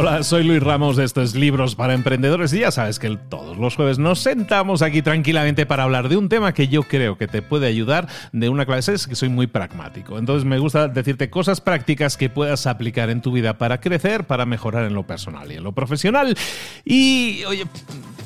Hola, soy Luis Ramos de estos libros para emprendedores y ya sabes que todos los jueves nos sentamos aquí tranquilamente para hablar de un tema que yo creo que te puede ayudar de una clase, es que soy muy pragmático. Entonces me gusta decirte cosas prácticas que puedas aplicar en tu vida para crecer, para mejorar en lo personal y en lo profesional. Y oye,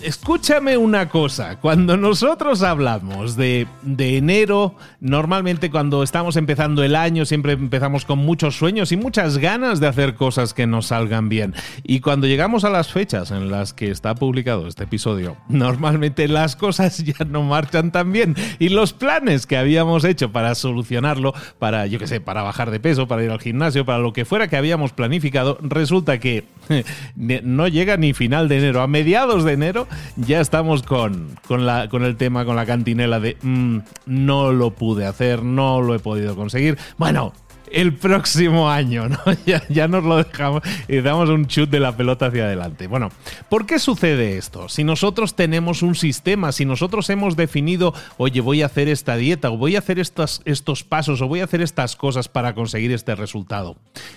escúchame una cosa, cuando nosotros hablamos de, de enero, normalmente cuando estamos empezando el año siempre empezamos con muchos sueños y muchas ganas de hacer cosas que nos salgan bien. Y cuando llegamos a las fechas en las que está publicado este episodio, normalmente las cosas ya no marchan tan bien. Y los planes que habíamos hecho para solucionarlo, para, yo qué sé, para bajar de peso, para ir al gimnasio, para lo que fuera que habíamos planificado, resulta que no llega ni final de enero. A mediados de enero ya estamos con, con, la, con el tema, con la cantinela de mm, no lo pude hacer, no lo he podido conseguir. Bueno, el próximo año, ¿no? Ya, nos lo dejamos y damos un chut de la pelota hacia adelante. Bueno, ¿por qué sucede esto? Si nosotros tenemos un sistema, si nosotros hemos definido, oye, voy a hacer esta dieta, o voy a hacer estos pasos, o voy a hacer estas cosas para conseguir este resultado.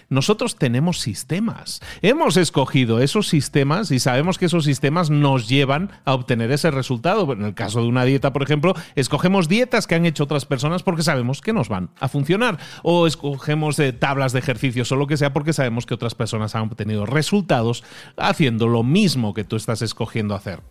Nosotros tenemos sistemas. Hemos escogido esos sistemas y sabemos que esos sistemas nos llevan a obtener ese resultado. En el caso de una dieta, por ejemplo, escogemos dietas que han hecho otras personas porque sabemos que nos van a funcionar. O escogemos cogemos de tablas de ejercicios o lo que sea porque sabemos que otras personas han obtenido resultados haciendo lo mismo que tú estás escogiendo hacer.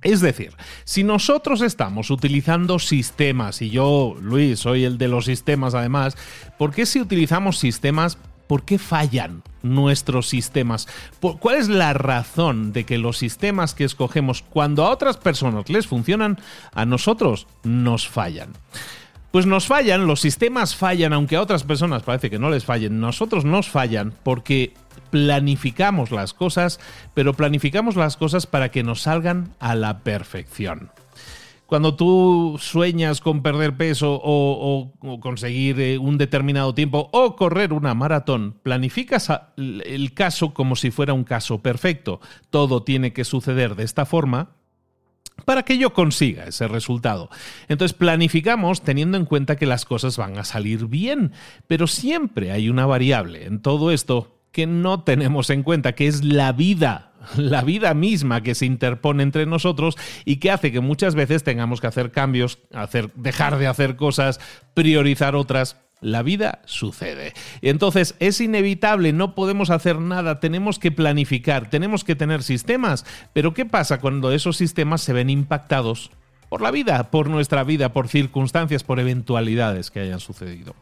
Es decir, si nosotros estamos utilizando sistemas, y yo, Luis, soy el de los sistemas además, ¿por qué si utilizamos sistemas, por qué fallan nuestros sistemas? ¿Cuál es la razón de que los sistemas que escogemos cuando a otras personas les funcionan, a nosotros nos fallan? Pues nos fallan, los sistemas fallan, aunque a otras personas parece que no les fallen, nosotros nos fallan porque planificamos las cosas, pero planificamos las cosas para que nos salgan a la perfección. Cuando tú sueñas con perder peso o, conseguir eh, un determinado tiempo o correr una maratón, planificas el caso como si fuera un caso perfecto. Todo tiene que suceder de esta forma para que yo consiga ese resultado. Entonces planificamos teniendo en cuenta que las cosas van a salir bien, pero siempre hay una variable en todo esto que no tenemos en cuenta, que es la vida, la vida misma que se interpone entre nosotros y que hace que muchas veces tengamos que hacer cambios, hacer, dejar de hacer cosas, priorizar otras la vida sucede. Entonces es inevitable, no podemos hacer nada, tenemos que planificar, tenemos que tener sistemas. Pero ¿qué pasa cuando esos sistemas se ven impactados por la vida, por nuestra vida, por circunstancias, por eventualidades que hayan sucedido.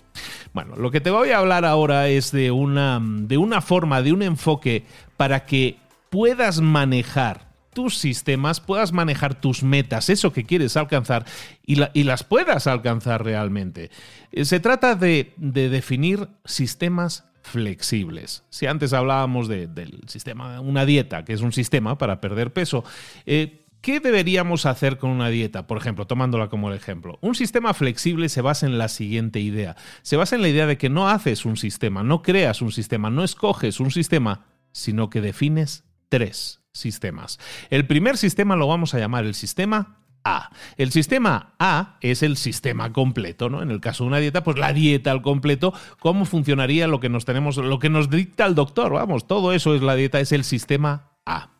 Bueno, lo que te voy a hablar ahora es de una, de una forma, de un enfoque para que puedas manejar tus sistemas, puedas manejar tus metas, eso que quieres alcanzar y, las puedas alcanzar realmente. Eh, se trata de, definir sistemas flexibles. Si antes hablábamos del sistema, una dieta, que es un sistema para perder peso, eh, ¿Qué deberíamos hacer con una dieta? Por ejemplo, tomándola como el ejemplo. Un sistema flexible se basa en la siguiente idea. Se basa en la idea de que no haces un sistema, no creas un sistema, no escoges un sistema, sino que defines tres sistemas. El primer sistema lo vamos a llamar el sistema a. El sistema A es el sistema completo, ¿no? En el caso de una dieta, pues la dieta al completo, cómo funcionaría lo que nos tenemos, lo que nos dicta el doctor, vamos, todo eso es la dieta, es el sistema A.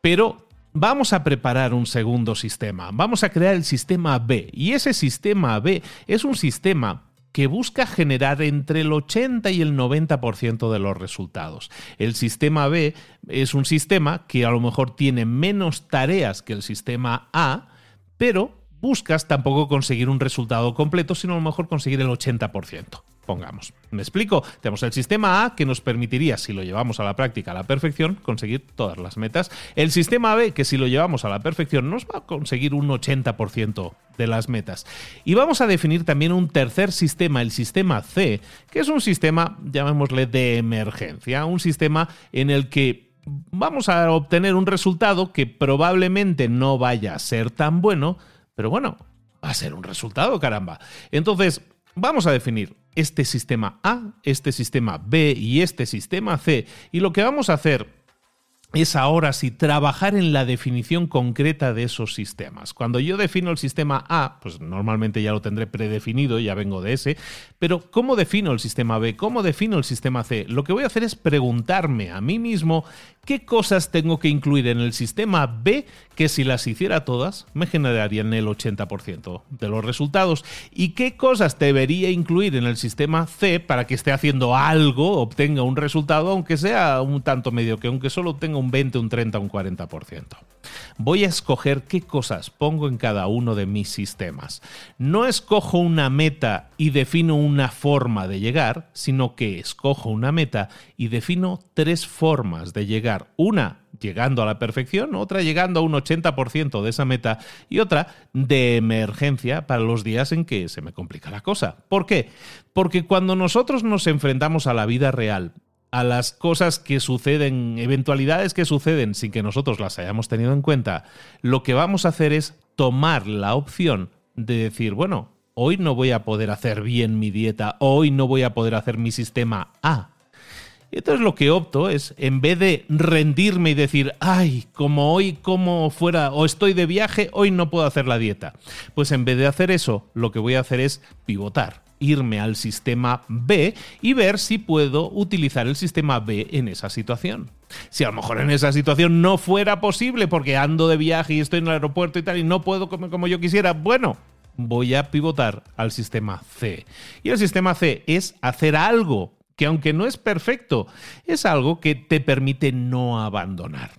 Pero vamos a preparar un segundo sistema, vamos a crear el sistema B y ese sistema B es un sistema que busca generar entre el 80 y el 90% de los resultados. El sistema B es un sistema que a lo mejor tiene menos tareas que el sistema A, pero buscas tampoco conseguir un resultado completo, sino a lo mejor conseguir el 80% pongamos. ¿Me explico? Tenemos el sistema A que nos permitiría, si lo llevamos a la práctica a la perfección, conseguir todas las metas. El sistema B que si lo llevamos a la perfección nos va a conseguir un 80% de las metas. Y vamos a definir también un tercer sistema, el sistema C, que es un sistema, llamémosle, de emergencia, un sistema en el que vamos a obtener un resultado que probablemente no vaya a ser tan bueno, pero bueno, va a ser un resultado, caramba. Entonces, vamos a definir este sistema A, este sistema B y este sistema C. Y lo que vamos a hacer es ahora sí trabajar en la definición concreta de esos sistemas. Cuando yo defino el sistema A, pues normalmente ya lo tendré predefinido, ya vengo de ese, pero ¿cómo defino el sistema B? ¿Cómo defino el sistema C? Lo que voy a hacer es preguntarme a mí mismo qué cosas tengo que incluir en el sistema B que si las hiciera todas me generarían el 80% de los resultados y qué cosas debería incluir en el sistema C para que esté haciendo algo, obtenga un resultado, aunque sea un tanto medio, que aunque solo obtenga un 20, un 30, un 40%. Voy a escoger qué cosas pongo en cada uno de mis sistemas. No escojo una meta y defino una forma de llegar, sino que escojo una meta y defino tres formas de llegar. Una llegando a la perfección, otra llegando a un 80% de esa meta y otra de emergencia para los días en que se me complica la cosa. ¿Por qué? Porque cuando nosotros nos enfrentamos a la vida real a las cosas que suceden, eventualidades que suceden sin que nosotros las hayamos tenido en cuenta, lo que vamos a hacer es tomar la opción de decir, bueno, hoy no voy a poder hacer bien mi dieta, hoy no voy a poder hacer mi sistema A. Y entonces lo que opto es, en vez de rendirme y decir, ay, como hoy como fuera o estoy de viaje, hoy no puedo hacer la dieta. Pues en vez de hacer eso, lo que voy a hacer es pivotar irme al sistema B y ver si puedo utilizar el sistema B en esa situación. Si a lo mejor en esa situación no fuera posible porque ando de viaje y estoy en el aeropuerto y tal y no puedo comer como yo quisiera, bueno, voy a pivotar al sistema C. Y el sistema C es hacer algo que aunque no es perfecto, es algo que te permite no abandonar.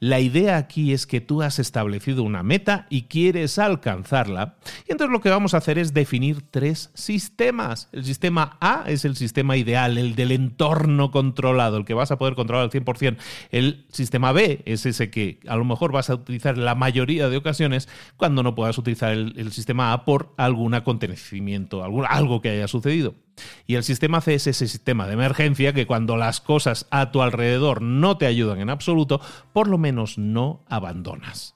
La idea aquí es que tú has establecido una meta y quieres alcanzarla. Y entonces lo que vamos a hacer es definir tres sistemas. El sistema A es el sistema ideal, el del entorno controlado, el que vas a poder controlar al 100%. El sistema B es ese que a lo mejor vas a utilizar la mayoría de ocasiones cuando no puedas utilizar el, sistema A por algún acontecimiento, algo que haya sucedido. Y el sistema C es ese sistema de emergencia que cuando las cosas a tu alrededor no te ayudan en absoluto, por lo menos no abandonas.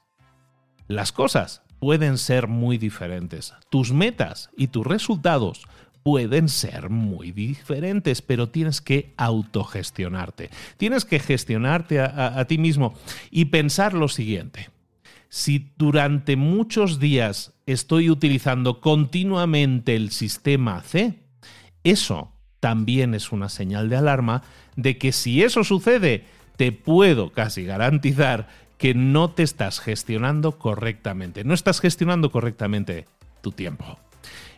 Las cosas pueden ser muy diferentes. Tus metas y tus resultados pueden ser muy diferentes, pero tienes que autogestionarte. Tienes que gestionarte a, a, ti mismo y pensar lo siguiente. Si durante muchos días estoy utilizando continuamente el sistema C, eso también es una señal de alarma de que si eso sucede, te puedo casi garantizar que no te estás gestionando correctamente, no estás gestionando correctamente tu tiempo.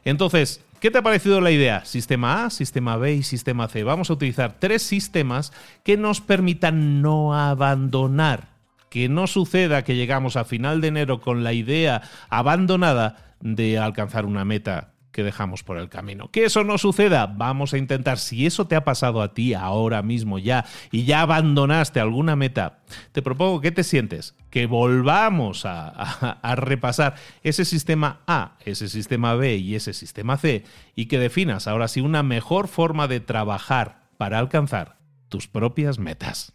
Entonces, ¿qué te ha parecido la idea? Sistema A, sistema B y sistema C. Vamos a utilizar tres sistemas que nos permitan no abandonar que no suceda que llegamos a final de enero con la idea abandonada de alcanzar una meta que dejamos por el camino. Que eso no suceda, vamos a intentar, si eso te ha pasado a ti ahora mismo ya y ya abandonaste alguna meta, te propongo que te sientes, que volvamos a, repasar ese sistema A, ese sistema B y ese sistema C y que definas ahora sí una mejor forma de trabajar para alcanzar tus propias metas.